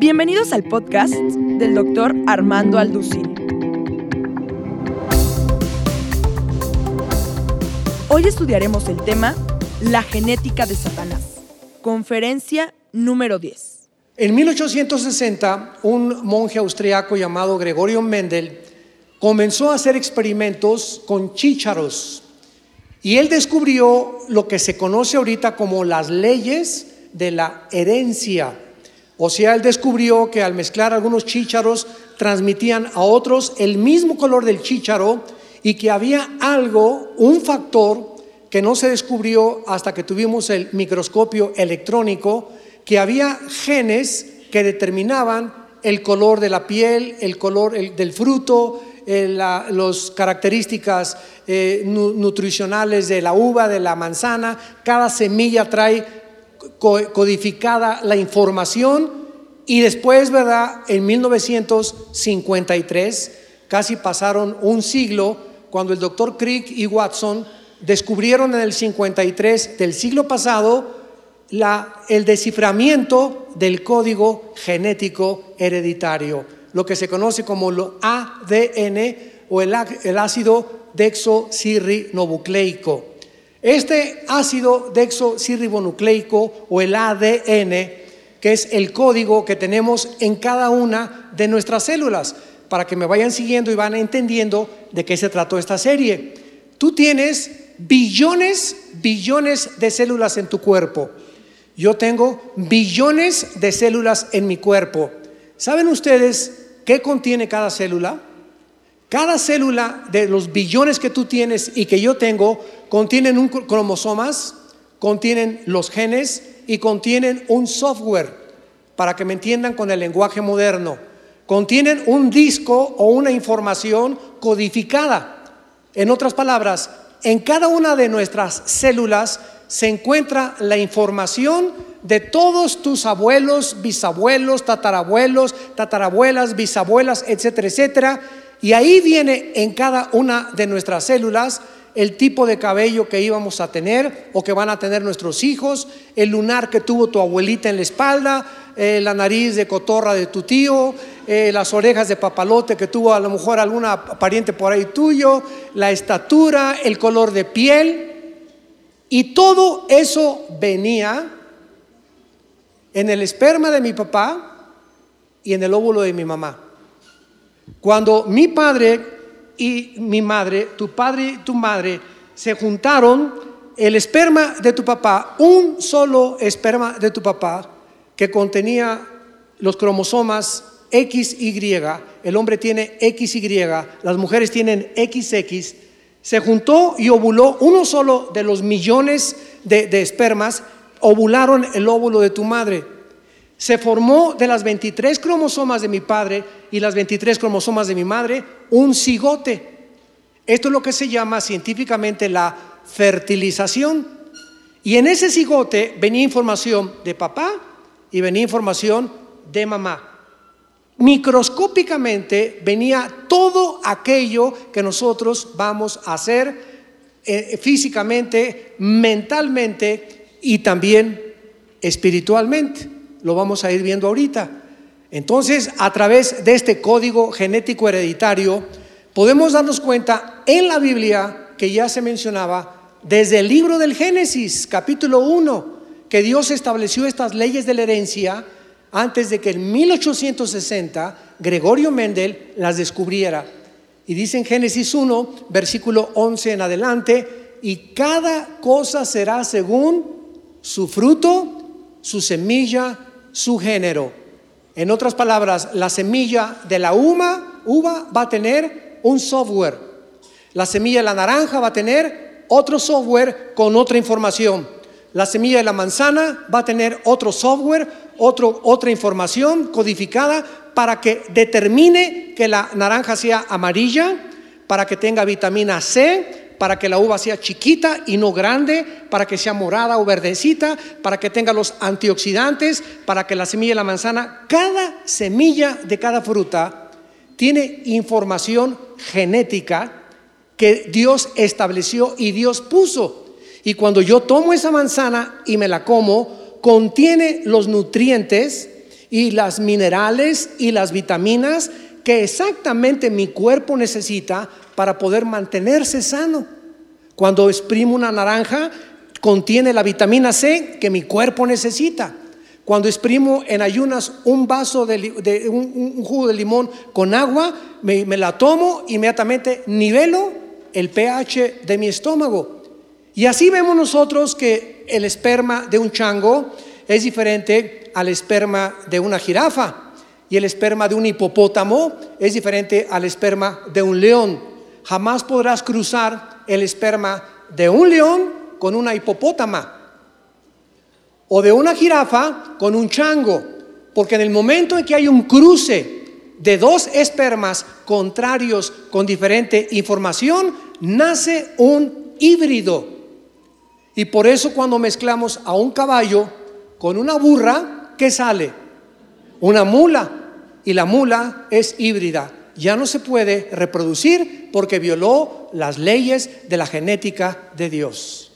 Bienvenidos al podcast del doctor Armando Alducín. Hoy estudiaremos el tema La genética de Satanás. Conferencia número 10. En 1860, un monje austriaco llamado Gregorio Mendel comenzó a hacer experimentos con chícharos y él descubrió lo que se conoce ahorita como las leyes de la herencia. O sea, él descubrió que al mezclar algunos chícharos transmitían a otros el mismo color del chícharo y que había algo, un factor que no se descubrió hasta que tuvimos el microscopio electrónico, que había genes que determinaban el color de la piel, el color del fruto, eh, las características eh, nutricionales de la uva, de la manzana. Cada semilla trae codificada la información y después, ¿verdad? En 1953, casi pasaron un siglo, cuando el doctor Crick y Watson descubrieron en el 53 del siglo pasado el desciframiento del código genético hereditario lo que se conoce como lo ADN o el, ácido dexosirribonucleico. Este ácido dexosirribonucleico o el ADN, que es el código que tenemos en cada una de nuestras células, para que me vayan siguiendo y van entendiendo de qué se trató esta serie. Tú tienes billones, billones de células en tu cuerpo. Yo tengo billones de células en mi cuerpo. ¿Saben ustedes qué contiene cada célula? Cada célula de los billones que tú tienes y que yo tengo contienen un cromosomas, contienen los genes y contienen un software, para que me entiendan con el lenguaje moderno. Contienen un disco o una información codificada. En otras palabras, en cada una de nuestras células se encuentra la información de todos tus abuelos, bisabuelos, tatarabuelos, tatarabuelas, bisabuelas, etcétera, etcétera. Y ahí viene en cada una de nuestras células el tipo de cabello que íbamos a tener o que van a tener nuestros hijos, el lunar que tuvo tu abuelita en la espalda, eh, la nariz de cotorra de tu tío, eh, las orejas de papalote que tuvo a lo mejor alguna pariente por ahí tuyo, la estatura, el color de piel. Y todo eso venía en el esperma de mi papá y en el óvulo de mi mamá. Cuando mi padre y mi madre, tu padre y tu madre, se juntaron, el esperma de tu papá, un solo esperma de tu papá, que contenía los cromosomas XY, el hombre tiene XY, las mujeres tienen XX, se juntó y ovuló uno solo de los millones de, de espermas ovularon el óvulo de tu madre. Se formó de las 23 cromosomas de mi padre y las 23 cromosomas de mi madre un cigote. Esto es lo que se llama científicamente la fertilización. Y en ese cigote venía información de papá y venía información de mamá. Microscópicamente venía todo aquello que nosotros vamos a hacer eh, físicamente, mentalmente y también espiritualmente. Lo vamos a ir viendo ahorita. Entonces, a través de este código genético hereditario, podemos darnos cuenta en la Biblia que ya se mencionaba desde el libro del Génesis, capítulo 1, que Dios estableció estas leyes de la herencia antes de que en 1860 Gregorio Mendel las descubriera. Y dice en Génesis 1, versículo 11 en adelante, y cada cosa será según su fruto, su semilla, su género. En otras palabras, la semilla de la uva, uva va a tener un software. La semilla de la naranja va a tener otro software con otra información. La semilla de la manzana va a tener otro software, otro, otra información codificada para que determine que la naranja sea amarilla, para que tenga vitamina C, para que la uva sea chiquita y no grande, para que sea morada o verdecita, para que tenga los antioxidantes, para que la semilla de la manzana, cada semilla de cada fruta tiene información genética que Dios estableció y Dios puso. Y cuando yo tomo esa manzana y me la como, contiene los nutrientes y las minerales y las vitaminas que exactamente mi cuerpo necesita para poder mantenerse sano. Cuando exprimo una naranja, contiene la vitamina C que mi cuerpo necesita. Cuando exprimo en ayunas un vaso de, un, jugo de limón con agua, me, me la tomo, inmediatamente nivelo el pH de mi estómago. Y así vemos nosotros que el esperma de un chango es diferente al esperma de una jirafa. Y el esperma de un hipopótamo es diferente al esperma de un león. Jamás podrás cruzar el esperma de un león con una hipopótama o de una jirafa con un chango, porque en el momento en que hay un cruce de dos espermas contrarios con diferente información, nace un híbrido. Y por eso cuando mezclamos a un caballo con una burra, ¿qué sale? Una mula. Y la mula es híbrida. Ya no se puede reproducir porque violó las leyes de la genética de Dios.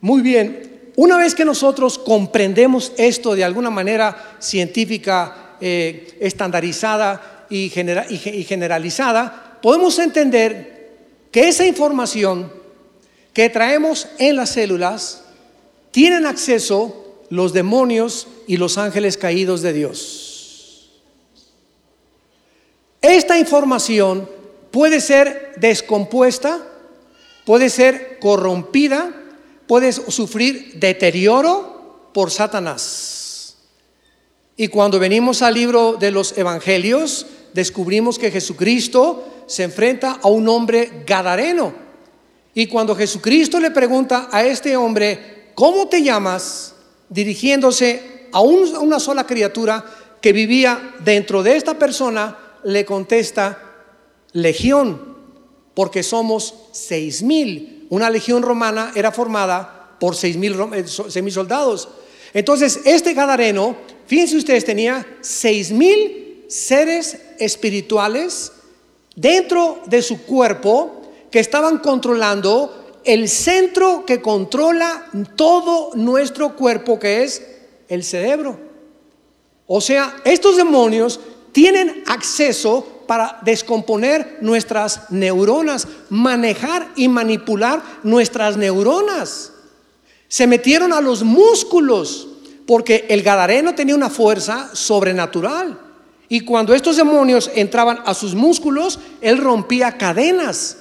Muy bien, una vez que nosotros comprendemos esto de alguna manera científica, eh, estandarizada y, y generalizada, podemos entender que esa información que traemos en las células tienen acceso los demonios y los ángeles caídos de Dios. Esta información puede ser descompuesta, puede ser corrompida, puedes sufrir deterioro por Satanás. Y cuando venimos al libro de los Evangelios, descubrimos que Jesucristo se enfrenta a un hombre gadareno. Y cuando Jesucristo le pregunta a este hombre, ¿cómo te llamas? Dirigiéndose a una sola criatura que vivía dentro de esta persona, le contesta, legión, porque somos seis mil una legión romana era formada por seis mil, eh, soldados. Entonces, este Gadareno, fíjense ustedes, tenía seis mil seres espirituales dentro de su cuerpo que estaban controlando el centro que controla todo nuestro cuerpo, que es el cerebro. O sea, estos demonios tienen acceso para descomponer nuestras neuronas, manejar y manipular nuestras neuronas. Se metieron a los músculos, porque el Gadareno tenía una fuerza sobrenatural. Y cuando estos demonios entraban a sus músculos, él rompía cadenas.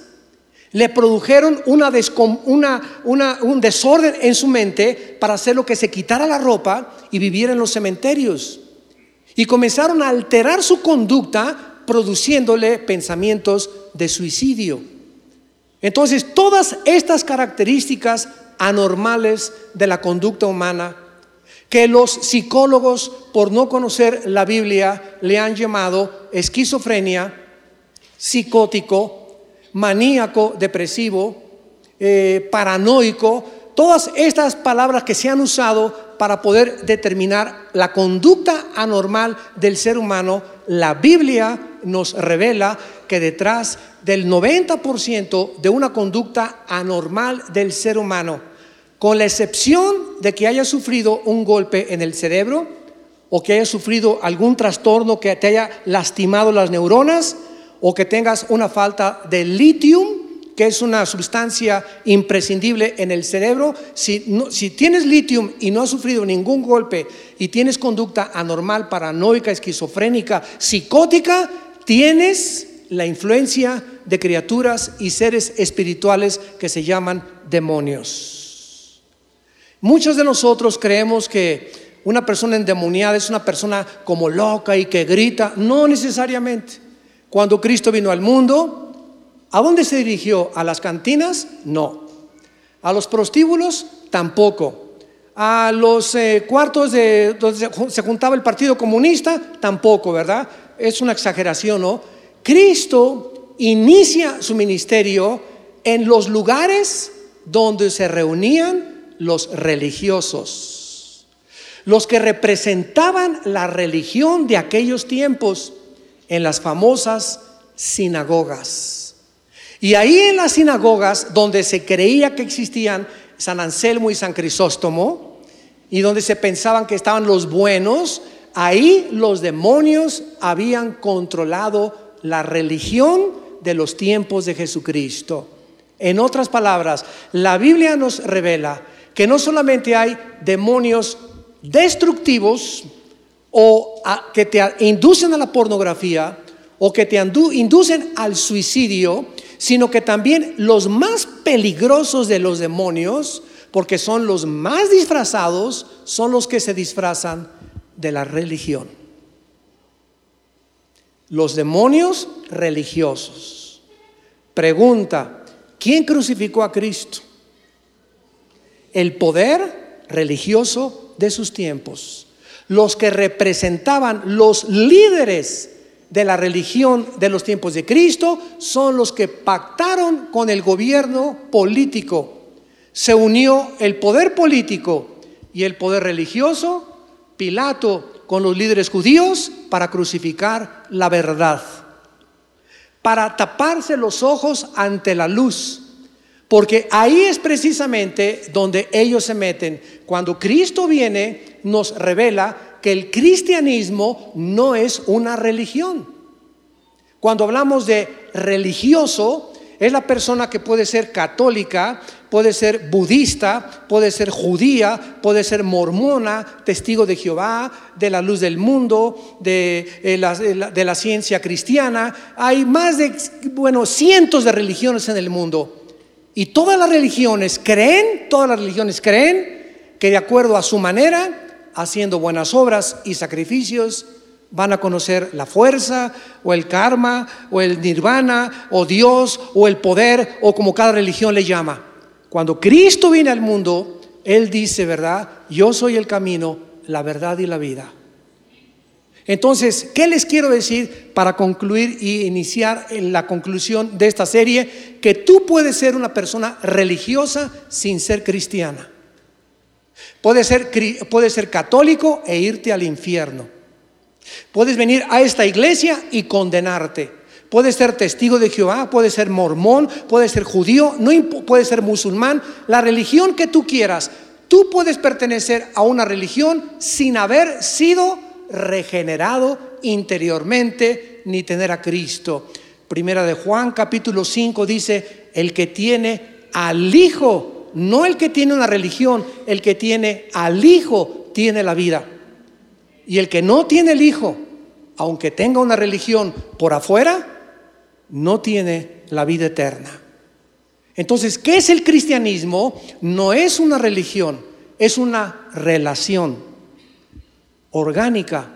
Le produjeron un desorden en su mente para hacer lo que se quitara la ropa y viviera en los cementerios. Y comenzaron a alterar su conducta produciéndole pensamientos de suicidio. Entonces, todas estas características anormales de la conducta humana, que los psicólogos, por no conocer la Biblia, le han llamado esquizofrenia, psicótico, maníaco, depresivo, eh, paranoico, todas estas palabras que se han usado para poder determinar la conducta anormal del ser humano, la Biblia nos revela que detrás del 90% de una conducta anormal del ser humano, con la excepción de que haya sufrido un golpe en el cerebro o que haya sufrido algún trastorno que te haya lastimado las neuronas o que tengas una falta de litio, que es una sustancia imprescindible en el cerebro, si, tienes litio y no has sufrido ningún golpe y tienes conducta anormal, paranoica, esquizofrénica, psicótica, tienes la influencia de criaturas y seres espirituales que se llaman demonios. Muchos de nosotros creemos que una persona endemoniada es una persona como loca y que grita. No necesariamente. Cuando Cristo vino al mundo, ¿a dónde se dirigió? ¿A las cantinas? No. ¿A los prostíbulos? Tampoco. ¿A los eh, cuartos de donde se juntaba el Partido Comunista? Tampoco, ¿verdad? es una exageración, ¿no? Cristo inicia su ministerio en los lugares donde se reunían los religiosos, los que representaban la religión de aquellos tiempos en las famosas sinagogas. Y ahí en las sinagogas donde se creía que existían San Anselmo y San Crisóstomo, y donde se pensaban que estaban los buenos, ahí los demonios habían controlado la religión de los tiempos de Jesucristo. En otras palabras, la Biblia nos revela que no solamente hay demonios destructivos o que te inducen a la pornografía o que te inducen al suicidio, sino que también los más peligrosos de los demonios, porque son los más disfrazados, son los que se disfrazan de la religión. Los demonios religiosos. Pregunta, ¿quién crucificó a Cristo? El poder religioso de sus tiempos. Los que representaban los líderes de la religión de los tiempos de Cristo son los que pactaron con el gobierno político. Se unió el poder político y el poder religioso, Pilato con los líderes judíos para crucificar la verdad, para taparse los ojos ante la luz. Porque ahí es precisamente donde ellos se meten. Cuando Cristo viene, nos revela que el cristianismo no es una religión. Cuando hablamos de religioso, es la persona que puede ser católica, puede ser budista, puede ser judía, puede ser mormona, testigo de Jehová, de la luz del mundo, de, eh, la, de la ciencia cristiana. Hay más de, bueno, cientos de religiones en el mundo. Y todas las religiones creen, todas las religiones creen que de acuerdo a su manera haciendo buenas obras y sacrificios, van a conocer la fuerza o el karma o el nirvana o Dios o el poder o como cada religión le llama. Cuando Cristo viene al mundo, Él dice, ¿verdad? Yo soy el camino, la verdad y la vida. Entonces, ¿qué les quiero decir para concluir y iniciar en la conclusión de esta serie? Que tú puedes ser una persona religiosa sin ser cristiana. Puedes ser, ser católico e irte al infierno. Puedes venir a esta iglesia y condenarte. Puedes ser testigo de Jehová, puedes ser mormón, puedes ser judío, no puedes ser musulmán, la religión que tú quieras. Tú puedes pertenecer a una religión sin haber sido regenerado interiormente ni tener a Cristo. Primera de Juan capítulo 5 dice, el que tiene al Hijo no el que tiene una religión, el que tiene al Hijo tiene la vida. Y el que no tiene el Hijo, aunque tenga una religión por afuera, no tiene la vida eterna. Entonces, ¿qué es el cristianismo? No es una religión, es una relación orgánica,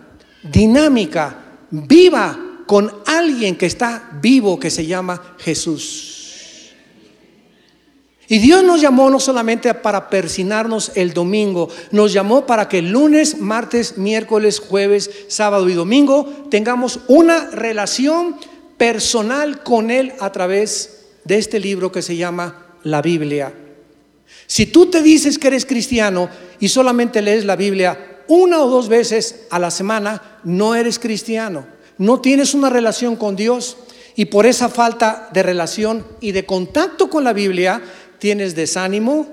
dinámica, viva con alguien que está vivo, que se llama Jesús. Y Dios nos llamó no solamente para persinarnos el domingo, nos llamó para que lunes, martes, miércoles, jueves, sábado y domingo tengamos una relación personal con Él a través de este libro que se llama la Biblia. Si tú te dices que eres cristiano y solamente lees la Biblia una o dos veces a la semana, no eres cristiano, no tienes una relación con Dios. Y por esa falta de relación y de contacto con la Biblia, tienes desánimo,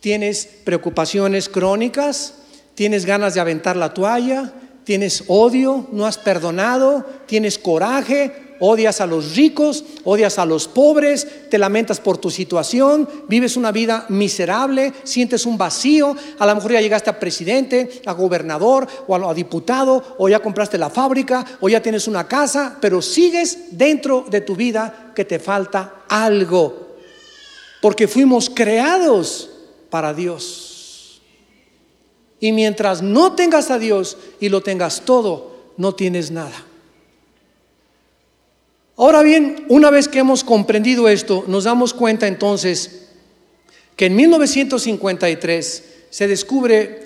tienes preocupaciones crónicas, tienes ganas de aventar la toalla, tienes odio, no has perdonado, tienes coraje, odias a los ricos, odias a los pobres, te lamentas por tu situación, vives una vida miserable, sientes un vacío, a lo mejor ya llegaste a presidente, a gobernador o a, diputado, o ya compraste la fábrica, o ya tienes una casa, pero sigues dentro de tu vida que te falta algo. Porque fuimos creados para Dios. Y mientras no tengas a Dios y lo tengas todo, no tienes nada. Ahora bien, una vez que hemos comprendido esto, nos damos cuenta entonces que en 1953 se descubre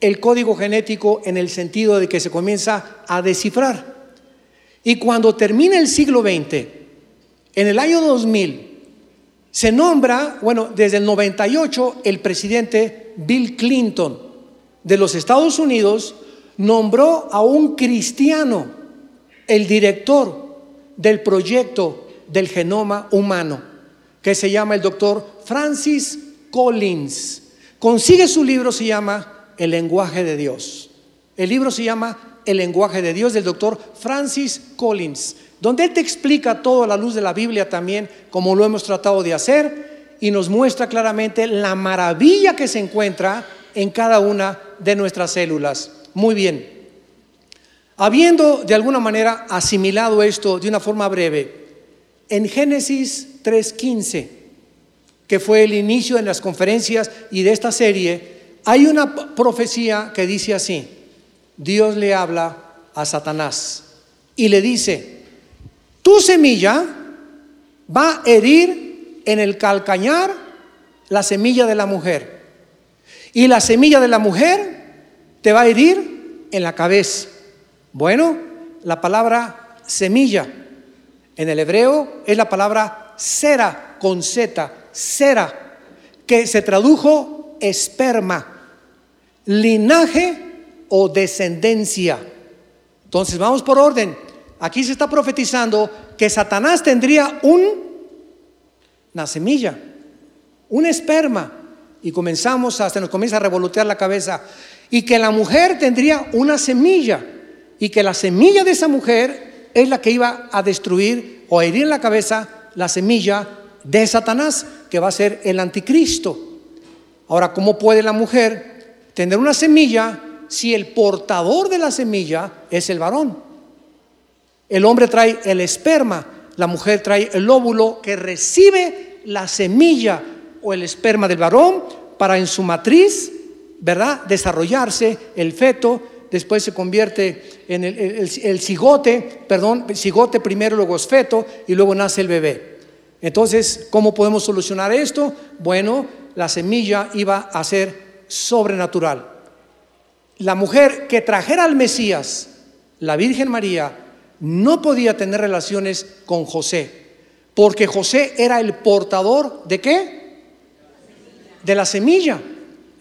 el código genético en el sentido de que se comienza a descifrar. Y cuando termina el siglo XX, en el año 2000, se nombra, bueno, desde el 98 el presidente Bill Clinton de los Estados Unidos nombró a un cristiano el director del proyecto del genoma humano, que se llama el doctor Francis Collins. Consigue su libro, se llama El lenguaje de Dios. El libro se llama El lenguaje de Dios del doctor Francis Collins, donde él te explica todo a la luz de la Biblia también, como lo hemos tratado de hacer, y nos muestra claramente la maravilla que se encuentra en cada una de nuestras células. Muy bien. Habiendo de alguna manera asimilado esto de una forma breve, en Génesis 3.15, que fue el inicio de las conferencias y de esta serie, hay una profecía que dice así, Dios le habla a Satanás y le dice, tu semilla va a herir en el calcañar la semilla de la mujer y la semilla de la mujer te va a herir en la cabeza. Bueno, la palabra semilla en el hebreo es la palabra cera con Z, cera, que se tradujo esperma, linaje o descendencia. Entonces vamos por orden. Aquí se está profetizando que Satanás tendría un, una semilla, un esperma. Y comenzamos hasta nos comienza a revolotear la cabeza. Y que la mujer tendría una semilla. Y que la semilla de esa mujer es la que iba a destruir o a herir en la cabeza la semilla de Satanás, que va a ser el anticristo. Ahora, ¿cómo puede la mujer tener una semilla si el portador de la semilla es el varón? El hombre trae el esperma, la mujer trae el óvulo que recibe la semilla o el esperma del varón para en su matriz, ¿verdad? Desarrollarse el feto, después se convierte en el, cigote, perdón, cigote primero, luego es feto y luego nace el bebé. Entonces, ¿cómo podemos solucionar esto? Bueno, la semilla iba a ser sobrenatural. La mujer que trajera al Mesías, la Virgen María, no podía tener relaciones con José, porque José era el portador de qué? De la semilla.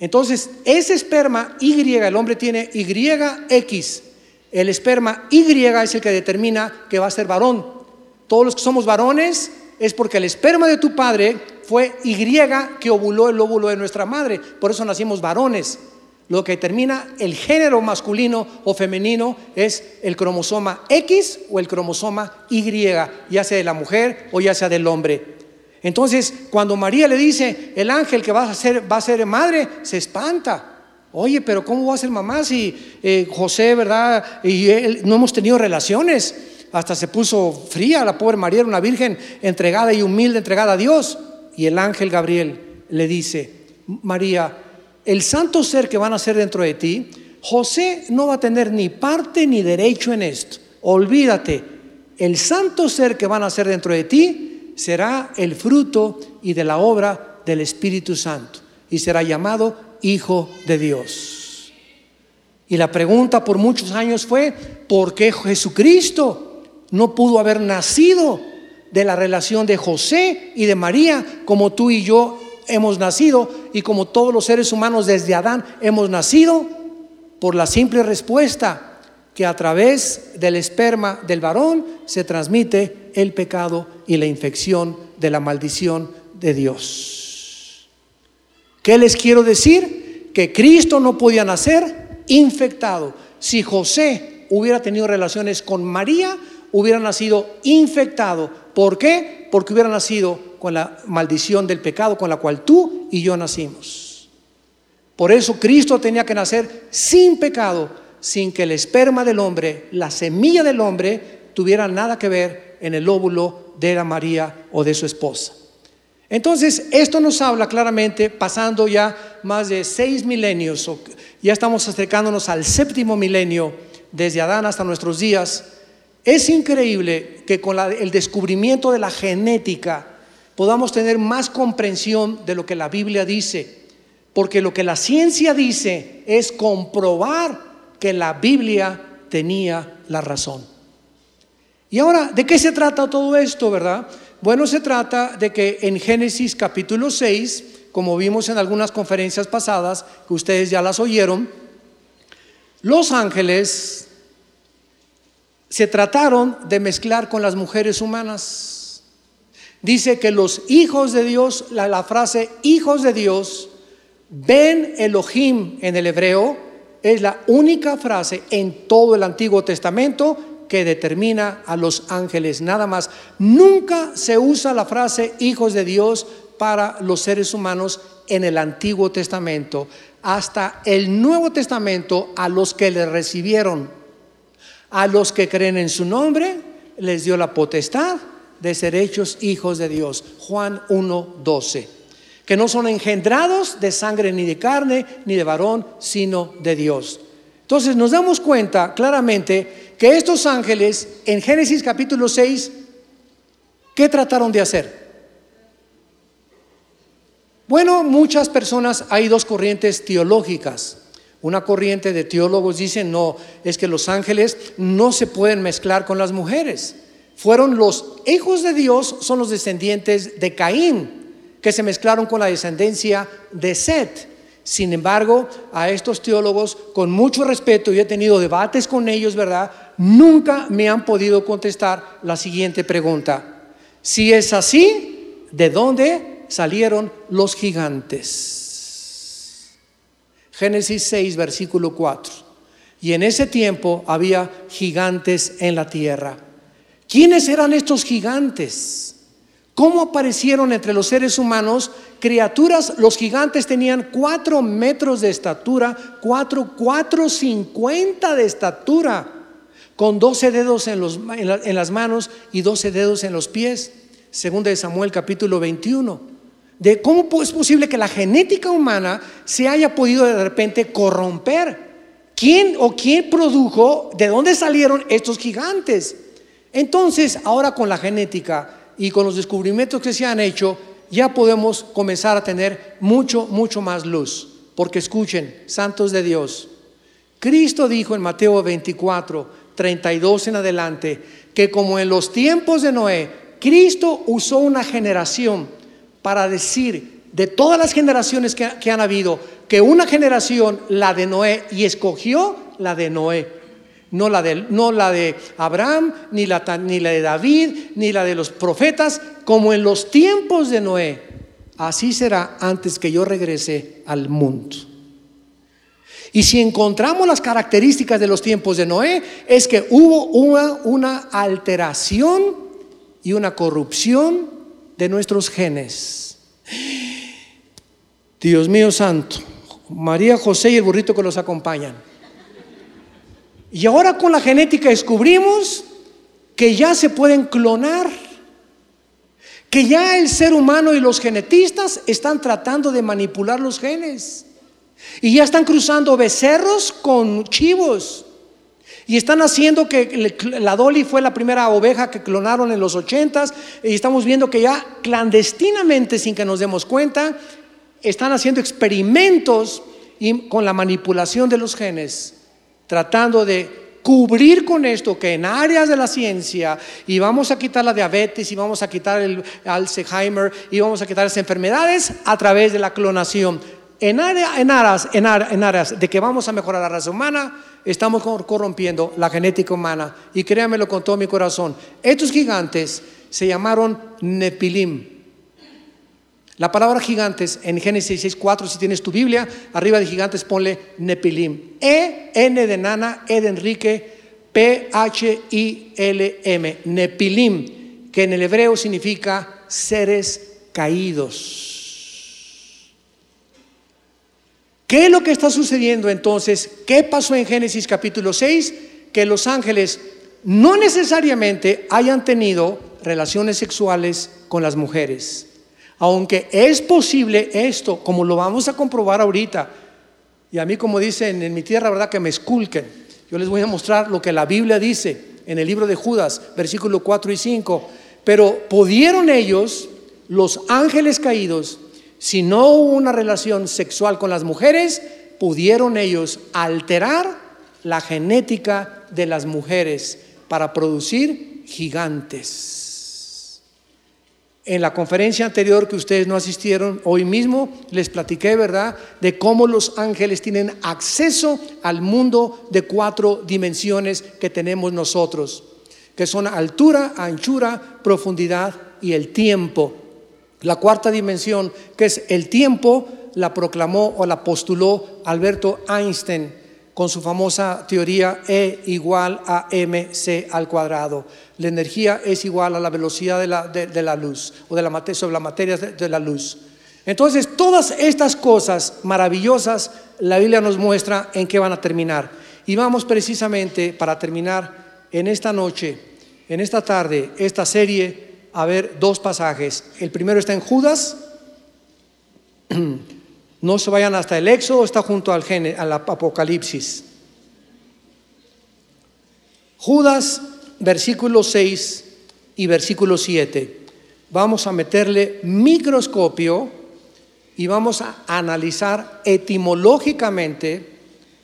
Entonces, ese esperma Y, el hombre tiene YX, el esperma Y es el que determina que va a ser varón. Todos los que somos varones es porque el esperma de tu padre fue Y que ovuló el óvulo de nuestra madre. Por eso nacimos varones. Lo que determina el género masculino o femenino es el cromosoma X o el cromosoma Y, ya sea de la mujer o ya sea del hombre. Entonces, cuando María le dice, el ángel que va a ser, madre, se espanta. Oye, pero ¿cómo va a ser mamá si eh, José, verdad? Y él no hemos tenido relaciones. Hasta se puso fría la pobre María, era una virgen entregada y humilde, entregada a Dios. Y el ángel Gabriel le dice, María, el santo ser que van a ser dentro de ti, José no va a tener ni parte ni derecho en esto. Olvídate, el santo ser que van a ser dentro de ti será el fruto y de la obra del Espíritu Santo y será llamado Hijo de Dios. Y la pregunta por muchos años fue, ¿por qué Jesucristo no pudo haber nacido de la relación de José y de María como tú y yo hemos nacido y como todos los seres humanos desde Adán hemos nacido por la simple respuesta que a través del esperma del varón se transmite el pecado y la infección de la maldición de Dios. ¿Qué les quiero decir? Que Cristo no podía nacer infectado. Si José hubiera tenido relaciones con María, hubiera nacido infectado. ¿Por qué? Porque hubiera nacido con la maldición del pecado con la cual tú y yo nacimos. Por eso Cristo tenía que nacer sin pecado, sin que el esperma del hombre, la semilla del hombre, tuviera nada que ver en el óvulo de la María o de su esposa. Entonces, esto nos habla claramente, pasando ya más de seis milenios, ya estamos acercándonos al séptimo milenio, desde Adán hasta nuestros días. Es increíble que con el descubrimiento de la genética, podamos tener más comprensión de lo que la Biblia dice. Porque lo que la ciencia dice es comprobar que la Biblia tenía la razón. Y ahora, ¿de qué se trata todo esto, verdad? Bueno, se trata de que en Génesis capítulo 6, como vimos en algunas conferencias pasadas, que ustedes ya las oyeron, los ángeles se trataron de mezclar con las mujeres humanas. Dice que los hijos de Dios, la, frase hijos de Dios, ven Elohim en el hebreo, es la única frase en todo el Antiguo Testamento que determina a los ángeles, nada más. Nunca se usa la frase hijos de Dios para los seres humanos en el Antiguo Testamento. Hasta el Nuevo Testamento, a los que le recibieron, a los que creen en su nombre, les dio la potestad de ser hechos hijos de Dios. Juan 1.12. Que no son engendrados de sangre ni de carne, ni de varón, sino de Dios. Entonces nos damos cuenta claramente que estos ángeles en Génesis capítulo 6, ¿qué trataron de hacer? Bueno, muchas personas, hay dos corrientes teológicas. Una corriente de teólogos dice, no, es que los ángeles no se pueden mezclar con las mujeres. Fueron los hijos de Dios, son los descendientes de Caín, que se mezclaron con la descendencia de Set. Sin embargo, a estos teólogos, con mucho respeto, y he tenido debates con ellos, ¿verdad? Nunca me han podido contestar la siguiente pregunta. Si es así, ¿de dónde salieron los gigantes? Génesis 6, versículo 4. Y en ese tiempo había gigantes en la tierra. ¿Quiénes eran estos gigantes? ¿Cómo aparecieron entre los seres humanos criaturas? Los gigantes tenían cuatro metros de estatura, cuatro, cuatro cincuenta de estatura, con doce dedos en, las manos y doce dedos en los pies. Según de Samuel capítulo 21. De cómo es posible que la genética humana se haya podido de repente corromper. ¿Quién o quién produjo? ¿De dónde salieron estos gigantes? Entonces, ahora con la genética y con los descubrimientos que se han hecho, ya podemos comenzar a tener mucho, mucho más luz. Porque escuchen, santos de Dios, Cristo dijo en Mateo 24, 32 en adelante, que como en los tiempos de Noé, Cristo usó una generación para decir de todas las generaciones que, que han habido, que una generación, la de Noé, y escogió la de Noé no la de, no la de Abraham, ni la, ni la de David, ni la de los profetas, como en los tiempos de Noé. Así será antes que yo regrese al mundo. Y si encontramos las características de los tiempos de Noé, es que hubo una, una alteración y una corrupción de nuestros genes. Dios mío santo, María José y el burrito que los acompañan. Y ahora con la genética descubrimos que ya se pueden clonar, que ya el ser humano y los genetistas están tratando de manipular los genes. Y ya están cruzando becerros con chivos. Y están haciendo que la Dolly fue la primera oveja que clonaron en los ochentas. Y estamos viendo que ya clandestinamente, sin que nos demos cuenta, están haciendo experimentos con la manipulación de los genes tratando de cubrir con esto que en áreas de la ciencia y vamos a quitar la diabetes y vamos a quitar el Alzheimer y vamos a quitar las enfermedades a través de la clonación. En, área, en, aras, en, de que vamos a mejorar la raza humana, estamos corrompiendo la genética humana. Y créanmelo con todo mi corazón. Estos gigantes se llamaron Nepilim. La palabra gigantes en Génesis 6.4, si tienes tu Biblia, arriba de gigantes ponle Nepilim. E, N de nana, E de Enrique, P, H, I, L, M. Nepilim, que en el hebreo significa seres caídos. ¿Qué es lo que está sucediendo entonces? ¿Qué pasó en Génesis capítulo 6? Que los ángeles no necesariamente hayan tenido relaciones sexuales con las mujeres aunque es posible esto, como lo vamos a comprobar ahorita, y a mí como dicen en mi tierra, ¿verdad? Que me esculquen. Yo les voy a mostrar lo que la Biblia dice en el libro de Judas, versículo 4 y 5. Pero pudieron ellos, los ángeles caídos, si no hubo una relación sexual con las mujeres, pudieron ellos alterar la genética de las mujeres para producir gigantes. En la conferencia anterior que ustedes no asistieron, hoy mismo les platiqué, ¿verdad?, de cómo los ángeles tienen acceso al mundo de cuatro dimensiones que tenemos nosotros, que son altura, anchura, profundidad y el tiempo. La cuarta dimensión, que es el tiempo, la proclamó o la postuló Alberto Einstein con su famosa teoría E igual a mc al cuadrado. La energía es igual a la velocidad de la, de, la luz o de la materia, sobre la materia de la luz. Entonces, todas estas cosas maravillosas, la Biblia nos muestra en qué van a terminar. Y vamos precisamente para terminar en esta noche, en esta tarde, esta serie, a ver dos pasajes. El primero está en Judas. No se vayan hasta el Éxodo, está junto al, al Apocalipsis. Judas, versículo 6 y versículo 7. Vamos a meterle microscopio y vamos a analizar etimológicamente.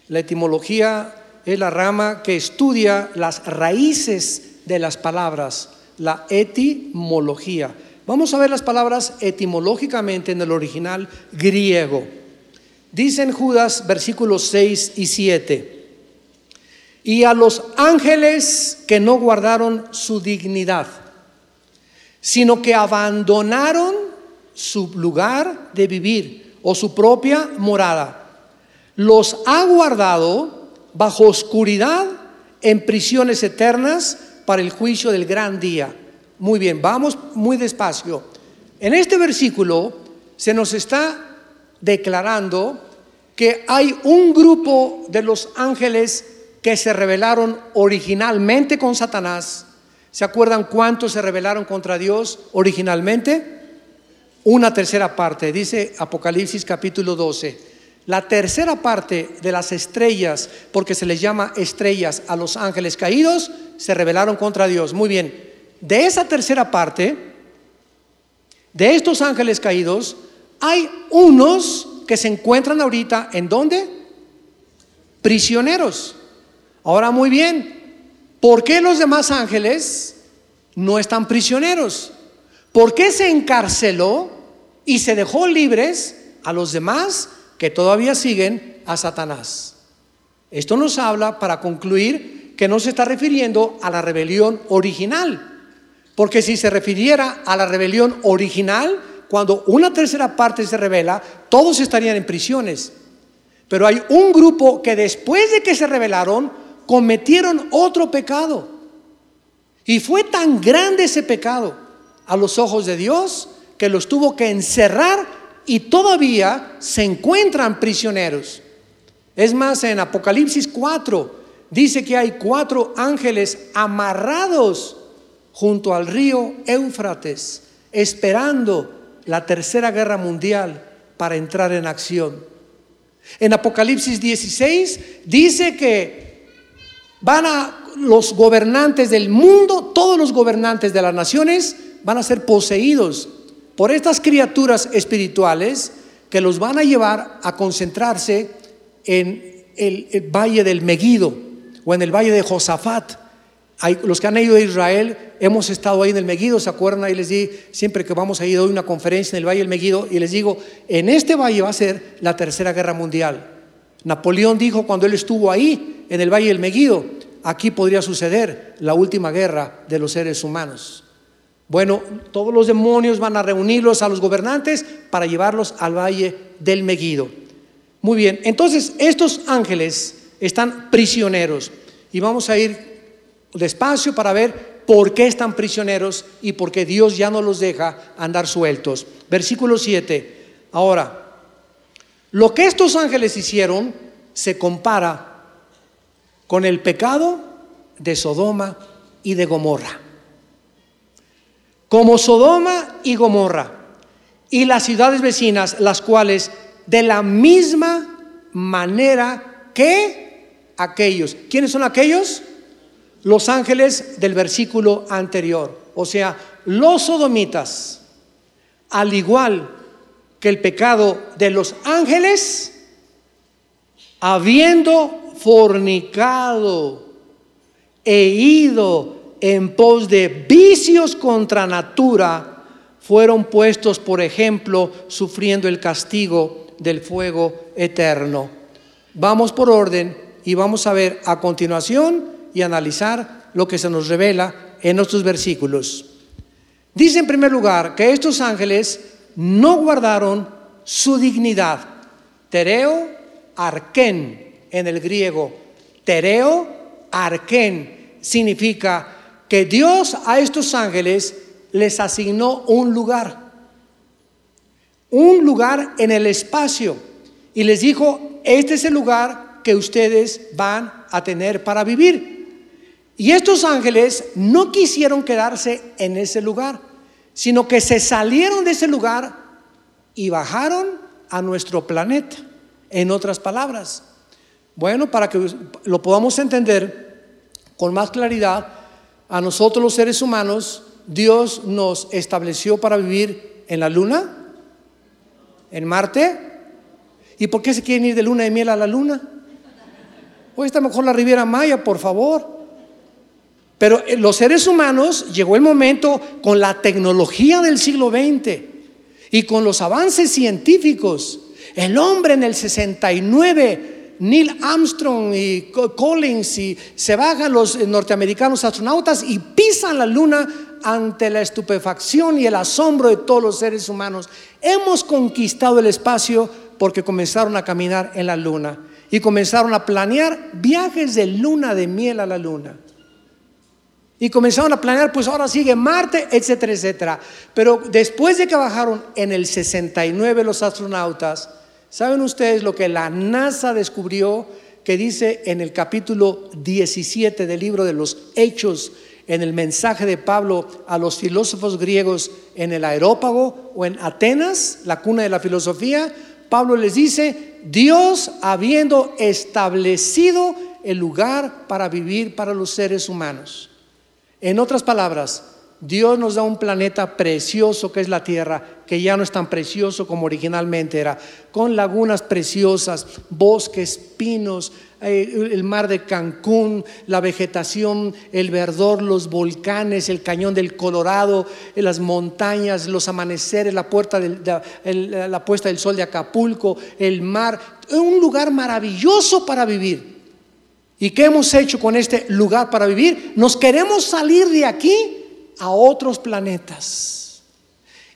La etimología es la rama que estudia las raíces de las palabras, la etimología. Vamos a ver las palabras etimológicamente en el original griego. Dicen Judas versículos 6 y 7. Y a los ángeles que no guardaron su dignidad, sino que abandonaron su lugar de vivir o su propia morada. Los ha guardado bajo oscuridad en prisiones eternas para el juicio del gran día. Muy bien, vamos muy despacio. En este versículo se nos está declarando que hay un grupo de los ángeles que se rebelaron originalmente con Satanás. ¿Se acuerdan cuántos se rebelaron contra Dios originalmente? una tercera parte, dice Apocalipsis capítulo 12. La tercera parte de las estrellas, porque se les llama estrellas a los ángeles caídos, se rebelaron contra Dios. Muy bien, de esa tercera parte, de estos ángeles caídos, hay unos que se encuentran ahorita en dónde? Prisioneros. Ahora muy bien, ¿por qué los demás ángeles no están prisioneros? ¿Por qué se encarceló y se dejó libres a los demás que todavía siguen a Satanás. Esto nos habla para concluir que no se está refiriendo a la rebelión original, porque si se refiriera a la rebelión original, cuando una tercera parte se revela, todos estarían en prisiones. Pero hay un grupo que después de que se rebelaron, cometieron otro pecado. Y fue tan grande ese pecado a los ojos de Dios que los tuvo que encerrar y todavía se encuentran prisioneros. Es más, en Apocalipsis 4 dice que hay cuatro ángeles amarrados junto al río Éufrates, esperando la tercera guerra mundial para entrar en acción. En Apocalipsis 16 dice que van a los gobernantes del mundo, todos los gobernantes de las naciones, van a ser poseídos por estas criaturas espirituales que los van a llevar a concentrarse en el, valle del Megido o en el valle de Josafat. Los que han ido a Israel, hemos estado ahí en el Megido, ¿se acuerdan? Ahí les di, siempre que vamos a ir, doy una conferencia en el Valle del Megido y les digo, en este valle va a ser la tercera guerra mundial. Napoleón dijo cuando él estuvo ahí, en el Valle del Megido, aquí podría suceder la última guerra de los seres humanos. Bueno, todos los demonios van a reunirlos a los gobernantes para llevarlos al valle del Megido. Muy bien, entonces estos ángeles están prisioneros y vamos a ir despacio para ver por qué están prisioneros y por qué Dios ya no los deja andar sueltos. Versículo 7. Ahora, lo que estos ángeles hicieron se compara con el pecado de Sodoma y de Gomorra como Sodoma y Gomorra, y las ciudades vecinas, las cuales de la misma manera que aquellos. ¿Quiénes son aquellos? Los ángeles del versículo anterior. O sea, los sodomitas, al igual que el pecado de los ángeles, habiendo fornicado e ido en pos de vicios contra natura, fueron puestos, por ejemplo, sufriendo el castigo del fuego eterno. Vamos por orden y vamos a ver a continuación y analizar lo que se nos revela en estos versículos. Dice en primer lugar que estos ángeles no guardaron su dignidad. Tereo, arquén, en el griego. Tereo, arquén, significa que Dios a estos ángeles les asignó un lugar. Un lugar en el espacio. Y les dijo, este es el lugar que ustedes van a tener para vivir. Y estos ángeles no quisieron quedarse en ese lugar, sino que se salieron de ese lugar y bajaron a nuestro planeta. En otras palabras, bueno, para que lo podamos entender con más claridad, a nosotros los seres humanos, Dios nos estableció para vivir en la luna, en Marte. ¿Y por qué se quieren ir de luna de miel a la luna? Hoy está mejor la Riviera Maya, por favor. Pero eh, los seres humanos llegó el momento con la tecnología del siglo XX y con los avances científicos. El hombre en el 69, Neil Armstrong y Collins, y se bajan los eh, norteamericanos astronautas y pisan la luna ante la estupefacción y el asombro de todos los seres humanos. Hemos conquistado el espacio porque comenzaron a caminar en la luna y comenzaron a planear viajes de luna de miel a la luna. Y comenzaron a planear, pues ahora sigue Marte, etcétera, etcétera. Pero después de que bajaron en el 69 los astronautas, ¿saben ustedes lo que la NASA descubrió? Que dice en el capítulo 17 del libro de los Hechos, en el mensaje de Pablo a los filósofos griegos en el aerópago o en Atenas, la cuna de la filosofía, Pablo les dice, Dios habiendo establecido el lugar para vivir para los seres humanos. En otras palabras, Dios nos da un planeta precioso que es la Tierra, que ya no es tan precioso como originalmente era, con lagunas preciosas, bosques, pinos, eh, el mar de Cancún, la vegetación, el verdor, los volcanes, el cañón del Colorado, eh, las montañas, los amaneceres, la, puerta la puesta del sol de Acapulco, el mar, un lugar maravilloso para vivir. ¿Y qué hemos hecho con este lugar para vivir? Nos queremos salir de aquí a otros planetas.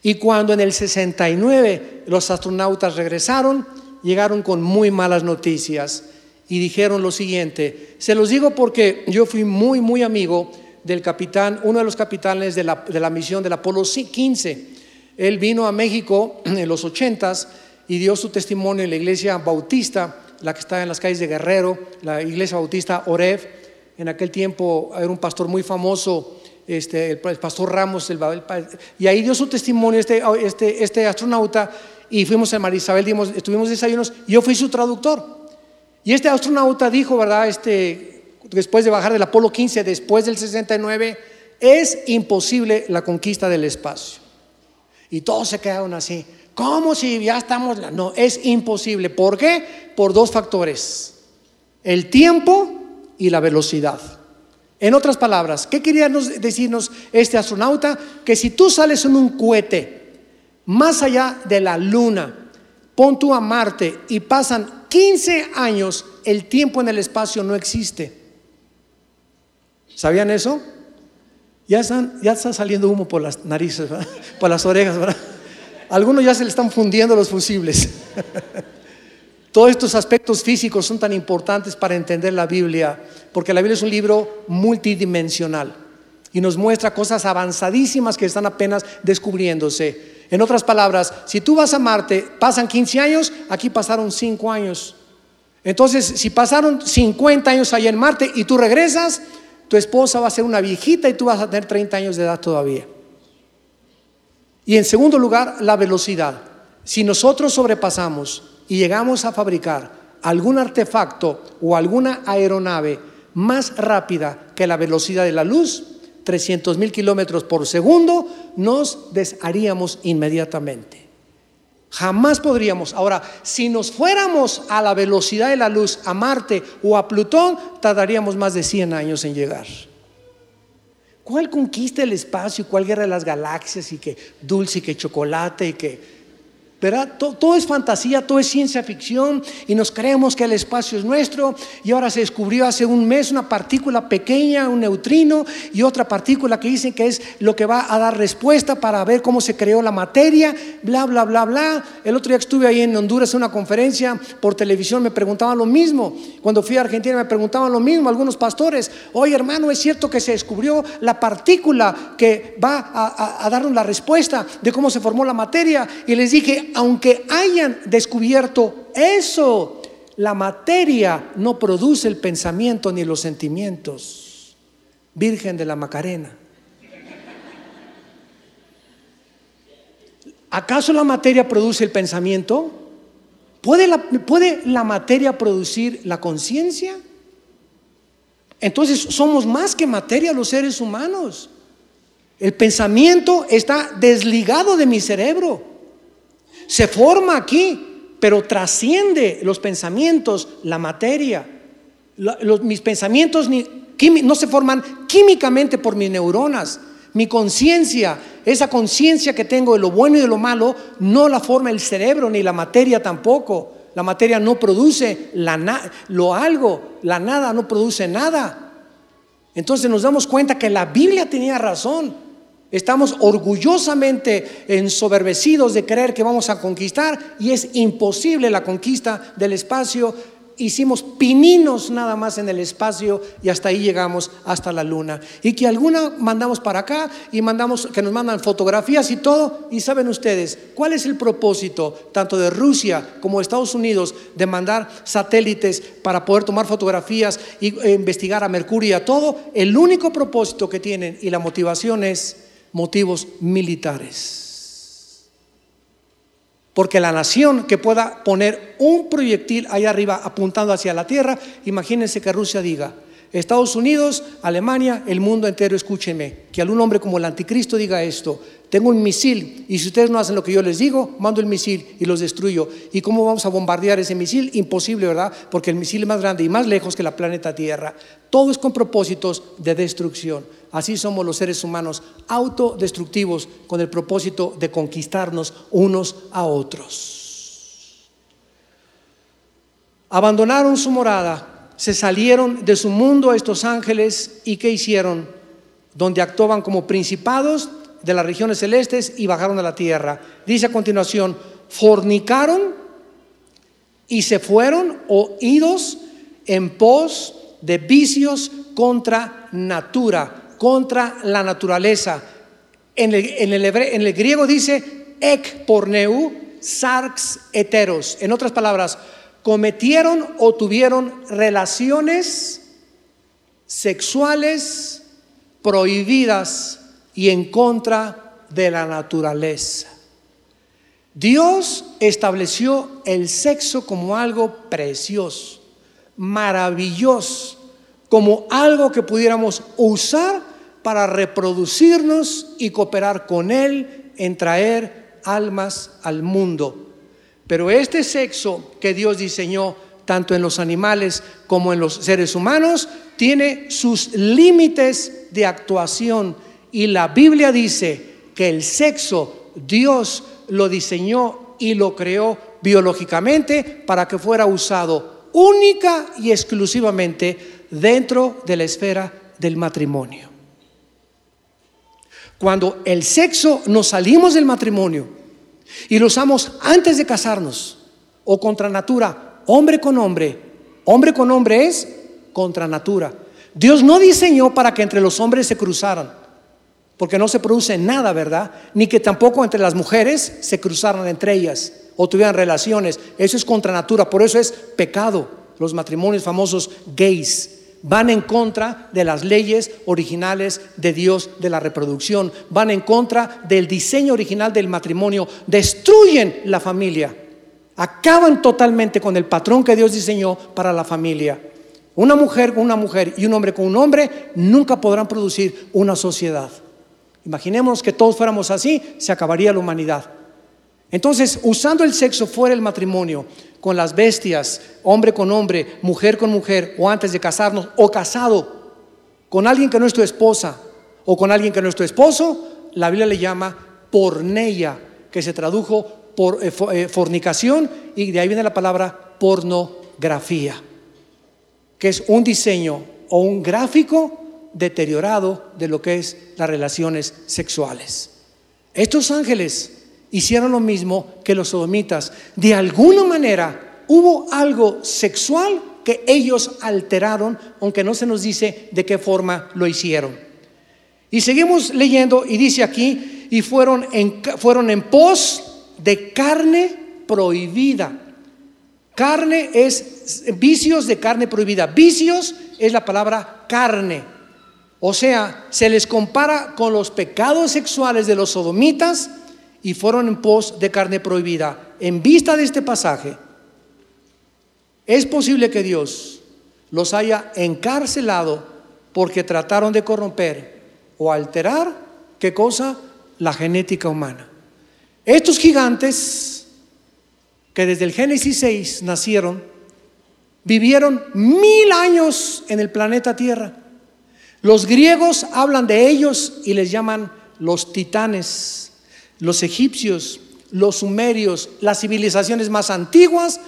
Y cuando en el 69 los astronautas regresaron, llegaron con muy malas noticias y dijeron lo siguiente. Se los digo porque yo fui muy, muy amigo del capitán, uno de los capitanes de la, de la misión del Apolo 15. Él vino a México en los 80s y dio su testimonio en la iglesia bautista la que está en las calles de Guerrero, la iglesia bautista Oreb. En aquel tiempo era un pastor muy famoso, este, el, pastor Ramos, el, y ahí dio su testimonio este, este, este astronauta y fuimos a Marisabel, dimos, estuvimos desayunos, y yo fui su traductor. Y este astronauta dijo, ¿verdad? Este, después de bajar del Apolo 15, después del 69, es imposible la conquista del espacio. Y todos se quedaron así. ¿Cómo si ya estamos? No, es imposible. ¿Por qué? Por dos factores. El tiempo y la velocidad. En otras palabras, ¿qué quería decirnos este astronauta? Que si tú sales en un cohete más allá de la luna, pon tú a Marte y pasan 15 años, el tiempo en el espacio no existe. ¿Sabían eso? Ya, están, ya está saliendo humo por las narices, por las orejas, ¿verdad? Algunos ya se le están fundiendo los fusibles. Todos estos aspectos físicos son tan importantes para entender la Biblia, porque la Biblia es un libro multidimensional y nos muestra cosas avanzadísimas que están apenas descubriéndose. En otras palabras, si tú vas a Marte, pasan 15 años, aquí pasaron 5 años. Entonces, si pasaron 50 años allá en Marte y tú regresas, tu esposa va a ser una viejita y tú vas a tener 30 años de edad todavía. Y en segundo lugar, la velocidad. Si nosotros sobrepasamos y llegamos a fabricar algún artefacto o alguna aeronave más rápida que la velocidad de la luz, 300 mil kilómetros por segundo, nos desharíamos inmediatamente. Jamás podríamos. Ahora, si nos fuéramos a la velocidad de la luz a Marte o a Plutón, tardaríamos más de 100 años en llegar. ¿Cuál conquista el espacio? ¿Cuál guerra de las galaxias? Y que dulce y que chocolate y que... ¿verdad? Todo, es fantasía, todo es ciencia ficción y nos creemos que el espacio es nuestro y ahora se descubrió hace un mes una partícula pequeña, un neutrino y otra partícula que dicen que es lo que va a dar respuesta para ver cómo se creó la materia, bla, bla, bla, bla. El otro día estuve ahí en Honduras en una conferencia por televisión me preguntaban lo mismo. Cuando fui a Argentina me preguntaban lo mismo algunos pastores, oye hermano, es cierto que se descubrió la partícula que va a darnos la respuesta de cómo se formó la materia y les dije, aunque hayan descubierto eso, la materia no produce el pensamiento ni los sentimientos. Virgen de la Macarena. ¿Acaso la materia produce el pensamiento? ¿Puede la, ¿Puede la materia producir la conciencia? Entonces somos más que materia los seres humanos. El pensamiento está desligado de mi cerebro se forma aquí, pero trasciende los pensamientos, la materia. mis pensamientos no se forman químicamente por mis neuronas. Mi conciencia, esa conciencia que tengo de lo bueno y de lo malo, no la forma el cerebro ni la materia tampoco. La materia no produce lo algo, la nada no produce nada. Entonces nos damos cuenta que la Biblia tenía razón. Estamos orgullosamente ensoberbecidos de creer que vamos a conquistar y es imposible la conquista del espacio. Hicimos pininos nada más en el espacio y hasta ahí llegamos hasta la luna. Y que alguna mandamos para acá y mandamos que nos mandan fotografías y todo. Y saben ustedes, ¿cuál es el propósito tanto de Rusia como de Estados Unidos de mandar satélites para poder tomar fotografías e investigar a Mercurio y a todo? El único propósito que tienen y la motivación es motivos militares. Porque la nación que pueda poner un proyectil ahí arriba apuntando hacia la tierra, imagínense que Rusia diga, Estados Unidos, Alemania, el mundo entero, escúchenme, que algún hombre como el anticristo diga esto, tengo un misil y si ustedes no hacen lo que yo les digo, mando el misil y los destruyo. ¿Y cómo vamos a bombardear ese misil? Imposible, ¿verdad? Porque el misil es más grande y más lejos que la planeta Tierra. Todo es con propósitos de destrucción. Así somos los seres humanos, autodestructivos con el propósito de conquistarnos unos a otros. Abandonaron su morada, se salieron de su mundo estos ángeles y ¿qué hicieron? Donde actuaban como principados de las regiones celestes y bajaron a la tierra. Dice a continuación, fornicaron y se fueron oídos en pos de vicios contra natura contra la naturaleza. En el, en el, griego dice ek porneu, sarx heteros. En otras palabras, cometieron o tuvieron relaciones sexuales prohibidas y en contra de la naturaleza. Dios estableció el sexo como algo precioso, maravilloso, como algo que pudiéramos usar para reproducirnos y cooperar con Él en traer almas al mundo. Pero este sexo que Dios diseñó tanto en los animales como en los seres humanos tiene sus límites de actuación y la Biblia dice que el sexo Dios lo diseñó y lo creó biológicamente para que fuera usado única y exclusivamente dentro de la esfera del matrimonio. Cuando el sexo nos salimos del matrimonio y lo usamos antes de casarnos o contra natura, hombre con hombre, hombre con hombre es contra natura. Dios no diseñó para que entre los hombres se cruzaran, porque no se produce nada, ¿verdad? Ni que tampoco entre las mujeres se cruzaran entre ellas o tuvieran relaciones. Eso es contra natura, por eso es pecado. Los matrimonios famosos gays van en contra de las leyes originales de Dios de la reproducción, van en contra del diseño original del matrimonio, destruyen la familia, acaban totalmente con el patrón que Dios diseñó para la familia. Una mujer con una mujer y un hombre con un hombre nunca podrán producir una sociedad. Imaginemos que todos fuéramos así, se acabaría la humanidad. Entonces, usando el sexo fuera del matrimonio, con las bestias, hombre con hombre, mujer con mujer, o antes de casarnos, o casado con alguien que no es tu esposa, o con alguien que no es tu esposo, la Biblia le llama porneia, que se tradujo por, eh, eh, fornicación y de ahí viene la palabra pornografía, que es un diseño o un gráfico deteriorado de lo que es las relaciones sexuales. Estos ángeles hicieron lo mismo que los sodomitas. De alguna manera hubo algo sexual que ellos alteraron, aunque no se nos dice de qué forma lo hicieron. Y seguimos leyendo y dice aquí, y fueron en, fueron en pos de carne prohibida. Carne es vicios de carne prohibida. Vicios es la palabra carne. O sea, se les compara con los pecados sexuales de los sodomitas y fueron en pos de carne prohibida. En vista de este pasaje, es posible que Dios los haya encarcelado porque trataron de corromper o alterar, ¿qué cosa? La genética humana. Estos gigantes que desde el Génesis 6 nacieron, vivieron mil años en el planeta Tierra. Los griegos hablan de ellos y les llaman los titanes, los egipcios, los sumerios, las civilizaciones más antiguas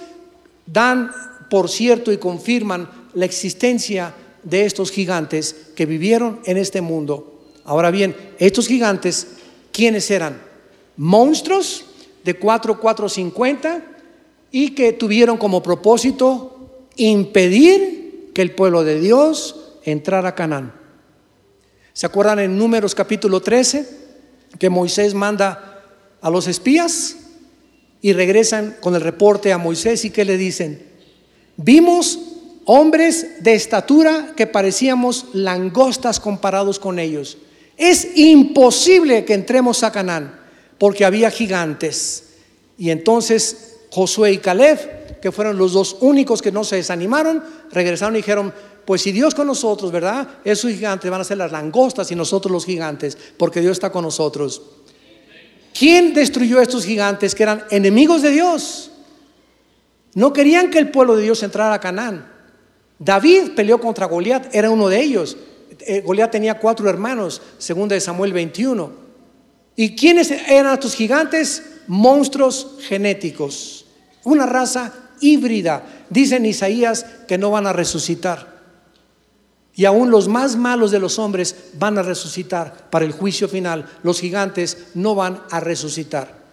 dan por cierto y confirman la existencia de estos gigantes que vivieron en este mundo. Ahora bien, estos gigantes, ¿quiénes eran? Monstruos de 4, 4, 50 y que tuvieron como propósito impedir que el pueblo de Dios entrara a Canaán. ¿Se acuerdan en Números capítulo 13 que Moisés manda a los espías y regresan con el reporte a Moisés y que le dicen? Vimos hombres de estatura que parecíamos langostas comparados con ellos. Es imposible que entremos a Canaán porque había gigantes. Y entonces Josué y Caleb, que fueron los dos únicos que no se desanimaron, regresaron y dijeron, pues si Dios con nosotros, ¿verdad? Esos gigantes van a ser las langostas y nosotros los gigantes, porque Dios está con nosotros. ¿Quién destruyó a estos gigantes que eran enemigos de Dios? No querían que el pueblo de Dios entrara a Canaán. David peleó contra Goliat, era uno de ellos. Eh, Goliat tenía cuatro hermanos, según de Samuel 21. ¿Y quiénes eran estos gigantes? Monstruos genéticos, una raza híbrida. Dicen Isaías que no van a resucitar. Y aún los más malos de los hombres van a resucitar para el juicio final. Los gigantes no van a resucitar.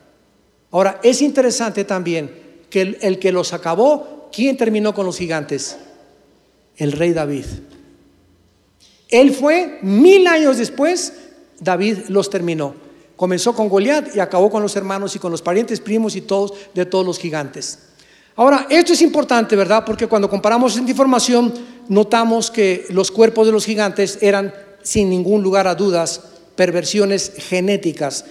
Ahora, es interesante también que el, que los acabó, ¿quién terminó con los gigantes? El rey David. Él fue mil años después, David los terminó. Comenzó con Goliat y acabó con los hermanos y con los parientes, primos y todos de todos los gigantes. Ahora, esto es importante, ¿verdad? Porque cuando comparamos esta información, notamos que los cuerpos de los gigantes eran, sin ningún lugar a dudas, perversiones genéticas,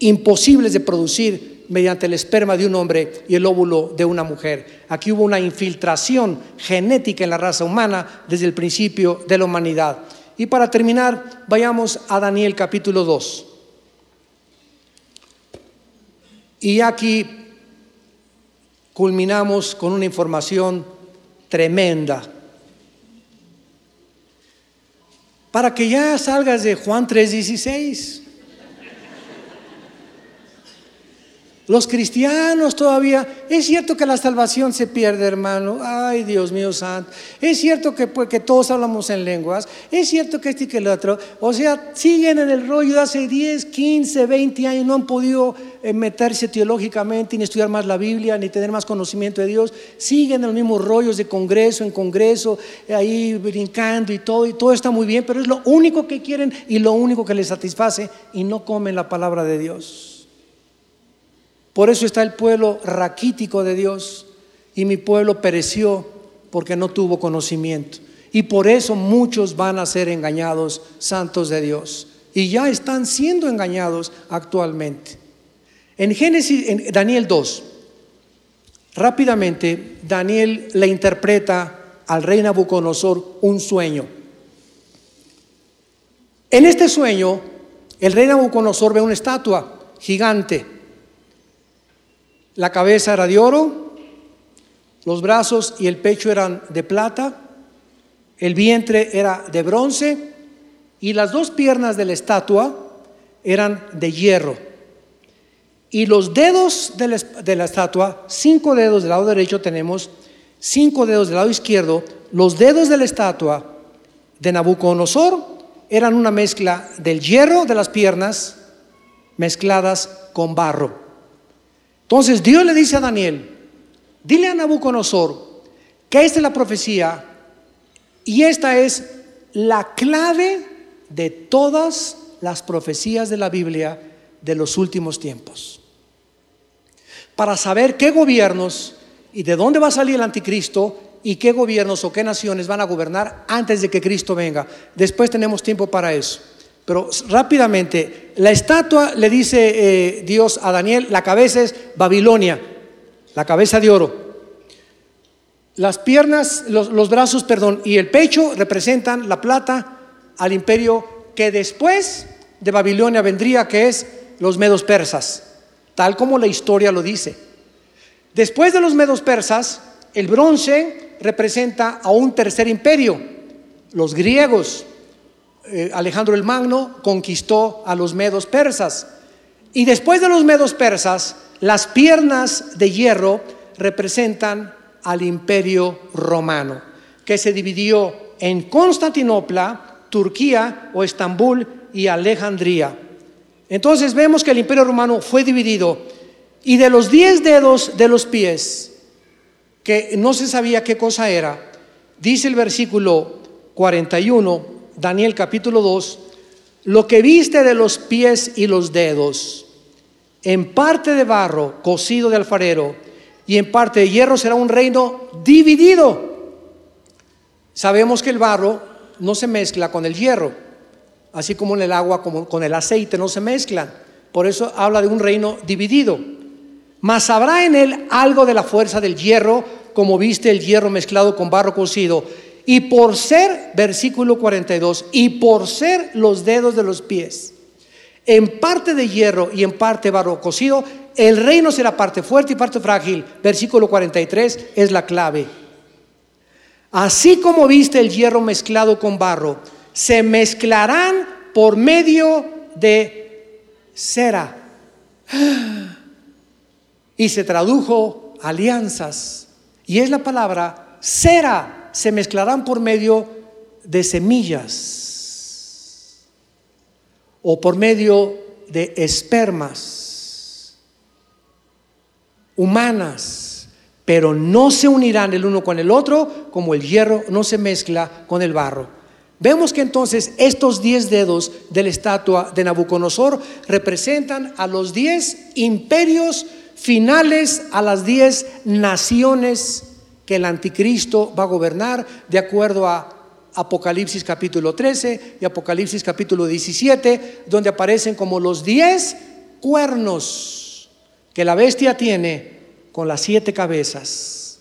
imposibles de producir mediante el esperma de un hombre y el óvulo de una mujer. Aquí hubo una infiltración genética en la raza humana desde el principio de la humanidad. Y para terminar, vayamos a Daniel capítulo 2. Y aquí culminamos con una información tremenda. Para que ya salgas de Juan 3:16. Los cristianos todavía, es cierto que la salvación se pierde, hermano. Ay, Dios mío santo. Es cierto que, pues, que todos hablamos en lenguas. Es cierto que este y que el otro. O sea, siguen en el rollo de hace 10, 15, 20 años. No han podido eh, meterse teológicamente, ni estudiar más la Biblia, ni tener más conocimiento de Dios. Siguen en los mismos rollos de congreso en congreso, ahí brincando y todo. Y todo está muy bien, pero es lo único que quieren y lo único que les satisface. Y no comen la palabra de Dios. Por eso está el pueblo raquítico de Dios y mi pueblo pereció porque no tuvo conocimiento. Y por eso muchos van a ser engañados, santos de Dios. Y ya están siendo engañados actualmente. En Génesis, en Daniel 2, rápidamente Daniel le interpreta al rey Nabucodonosor un sueño. En este sueño, el rey Nabucodonosor ve una estatua gigante la cabeza era de oro, los brazos y el pecho eran de plata, el vientre era de bronce y las dos piernas de la estatua eran de hierro. Y los dedos de la, estatua, cinco dedos del lado derecho tenemos, cinco dedos del lado izquierdo, los dedos de la estatua de Nabucodonosor eran una mezcla del hierro de las piernas mezcladas con barro. Entonces Dios le dice a Daniel, dile a Nabucodonosor que esta es la profecía y esta es la clave de todas las profecías de la Biblia de los últimos tiempos. Para saber qué gobiernos y de dónde va a salir el anticristo y qué gobiernos o qué naciones van a gobernar antes de que Cristo venga. Después tenemos tiempo para eso. Pero rápidamente, la estatua le dice eh, Dios a Daniel, la cabeza es Babilonia, la cabeza de oro. Las piernas, los, los brazos, perdón, y el pecho representan la plata al imperio que después de Babilonia vendría, que es los medos persas, tal como la historia lo dice. Después de los medos persas, el bronce representa a un tercer imperio, los griegos. Eh, Alejandro el Magno conquistó a los medos persas. Y después de los medos persas, las piernas de hierro representan al imperio romano, que se dividió en Constantinopla, Turquía o Estambul y Alejandría. Entonces vemos que el imperio romano fue dividido y de los diez dedos de los pies, que no se sabía qué cosa era, dice el versículo 41, Daniel capítulo 2, lo que viste de los pies y los dedos, en parte de barro cocido de alfarero y en parte de hierro será un reino dividido. Sabemos que el barro no se mezcla con el hierro, así como en el agua como con el aceite no se mezclan. Por eso habla de un reino dividido. Mas habrá en él algo de la fuerza del hierro, como viste el hierro mezclado con barro cocido. Y por ser, versículo 42, y por ser los dedos de los pies, en parte de hierro y en parte barro cocido, el reino será parte fuerte y parte frágil. Versículo 43 es la clave. Así como viste el hierro mezclado con barro, se mezclarán por medio de cera y se tradujo alianzas. Y es la palabra cera, se mezclarán por medio de semillas o por medio de espermas humanas, pero no se unirán el uno con el otro como el hierro no se mezcla con el barro. Vemos que entonces estos diez dedos de la estatua de Nabucodonosor representan a los diez imperios finales a las diez naciones que el anticristo va a gobernar de acuerdo a Apocalipsis capítulo 13 y Apocalipsis capítulo 17, donde aparecen como los diez cuernos que la bestia tiene con las siete cabezas.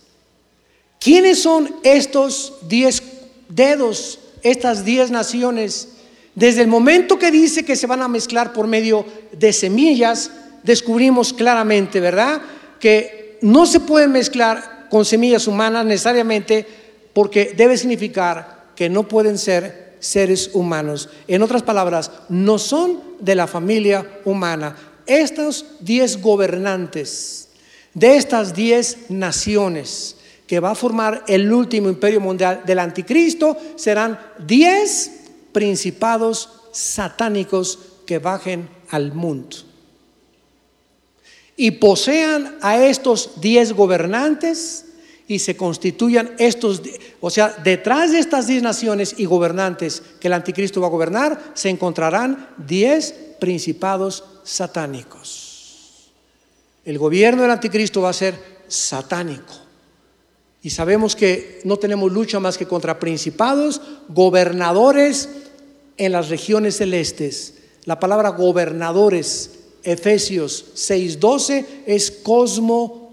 ¿Quiénes son estos diez dedos, estas diez naciones? Desde el momento que dice que se van a mezclar por medio de semillas, descubrimos claramente, ¿verdad? Que no se puede mezclar con semillas humanas necesariamente porque debe significar que no pueden ser seres humanos. En otras palabras, no son de la familia humana. Estos diez gobernantes de estas diez naciones que va a formar el último imperio mundial del anticristo serán diez principados satánicos que bajen al mundo y posean a estos diez gobernantes y se constituyan estos, o sea, detrás de estas diez naciones y gobernantes que el anticristo va a gobernar, se encontrarán diez principados satánicos. El gobierno del anticristo va a ser satánico. Y sabemos que no tenemos lucha más que contra principados, gobernadores en las regiones celestes. La palabra gobernadores Efesios 6:12 es cosmocratos.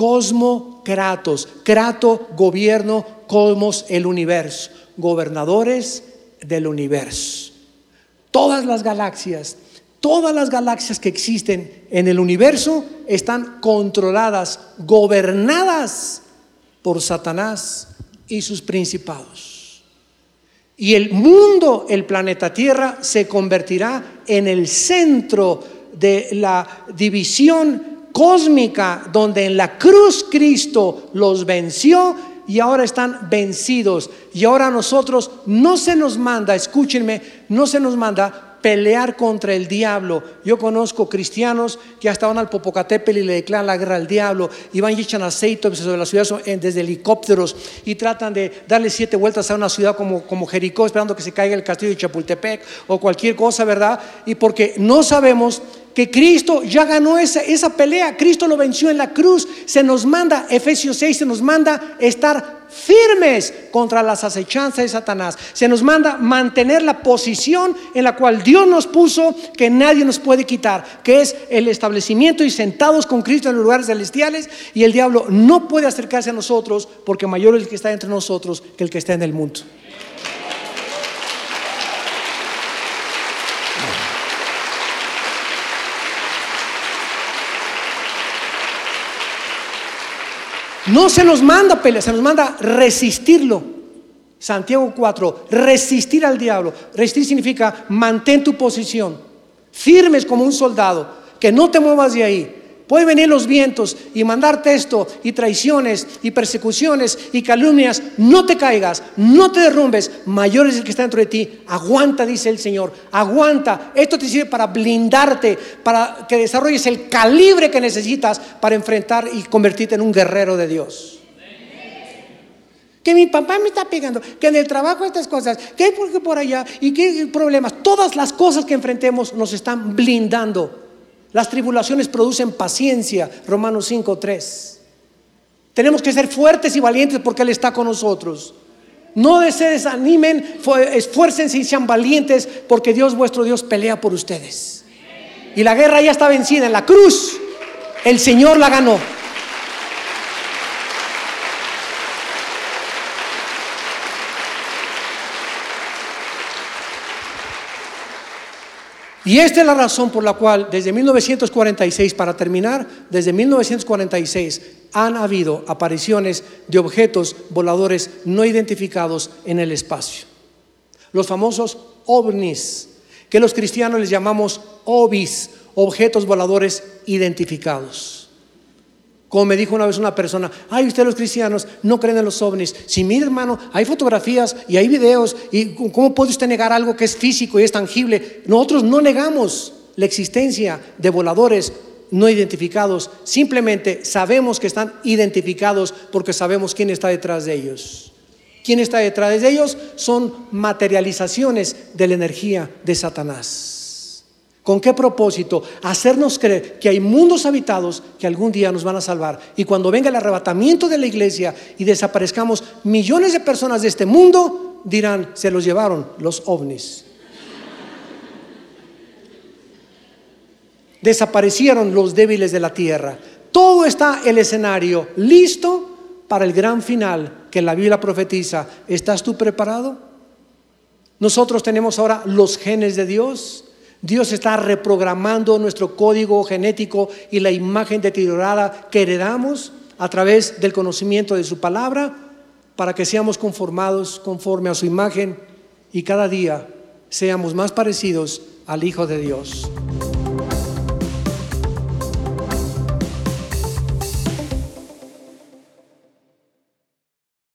Cosmocratos. Krato, gobierno, cosmos, el universo. Gobernadores del universo. Todas las galaxias, todas las galaxias que existen en el universo están controladas, gobernadas por Satanás y sus principados. Y el mundo, el planeta Tierra, se convertirá en el centro de la división cósmica donde en la cruz Cristo los venció y ahora están vencidos. Y ahora nosotros no se nos manda, escúchenme, no se nos manda pelear contra el diablo. Yo conozco cristianos que hasta van al Popocatépetl y le declaran la guerra al diablo y van y echan aceite sobre la ciudad desde helicópteros y tratan de darle siete vueltas a una ciudad como, como Jericó esperando que se caiga el castillo de Chapultepec o cualquier cosa, ¿verdad? Y porque no sabemos que Cristo ya ganó esa, esa pelea, Cristo lo venció en la cruz, se nos manda, Efesios 6, se nos manda estar firmes contra las acechanzas de Satanás, se nos manda mantener la posición en la cual Dios nos puso, que nadie nos puede quitar, que es el establecimiento y sentados con Cristo en los lugares celestiales, y el diablo no puede acercarse a nosotros porque mayor es el que está entre nosotros que el que está en el mundo. No se nos manda pelear, se nos manda resistirlo. Santiago 4, resistir al diablo. Resistir significa mantén tu posición, firmes como un soldado, que no te muevas de ahí. Pueden venir los vientos y mandarte esto y traiciones y persecuciones y calumnias. No te caigas, no te derrumbes. Mayor es el que está dentro de ti. Aguanta, dice el Señor. Aguanta. Esto te sirve para blindarte, para que desarrolles el calibre que necesitas para enfrentar y convertirte en un guerrero de Dios. Que mi papá me está pegando, que en el trabajo estas cosas, que por, por allá y que problemas. Todas las cosas que enfrentemos nos están blindando. Las tribulaciones producen paciencia, Romanos 5:3. Tenemos que ser fuertes y valientes porque Él está con nosotros. No se desanimen, esfuércense y sean valientes porque Dios vuestro Dios pelea por ustedes. Y la guerra ya está vencida en la cruz. El Señor la ganó. Y esta es la razón por la cual desde 1946, para terminar, desde 1946 han habido apariciones de objetos voladores no identificados en el espacio. Los famosos ovnis, que los cristianos les llamamos obis, objetos voladores identificados. Como me dijo una vez una persona, ay, ustedes los cristianos no creen en los ovnis. Si mi hermano, hay fotografías y hay videos, ¿y cómo puede usted negar algo que es físico y es tangible? Nosotros no negamos la existencia de voladores no identificados, simplemente sabemos que están identificados porque sabemos quién está detrás de ellos. ¿Quién está detrás de ellos? Son materializaciones de la energía de Satanás. ¿Con qué propósito? Hacernos creer que hay mundos habitados que algún día nos van a salvar. Y cuando venga el arrebatamiento de la iglesia y desaparezcamos millones de personas de este mundo, dirán, se los llevaron los ovnis. Desaparecieron los débiles de la tierra. Todo está el escenario listo para el gran final que la Biblia profetiza. ¿Estás tú preparado? Nosotros tenemos ahora los genes de Dios. Dios está reprogramando nuestro código genético y la imagen deteriorada que heredamos a través del conocimiento de su palabra para que seamos conformados conforme a su imagen y cada día seamos más parecidos al Hijo de Dios.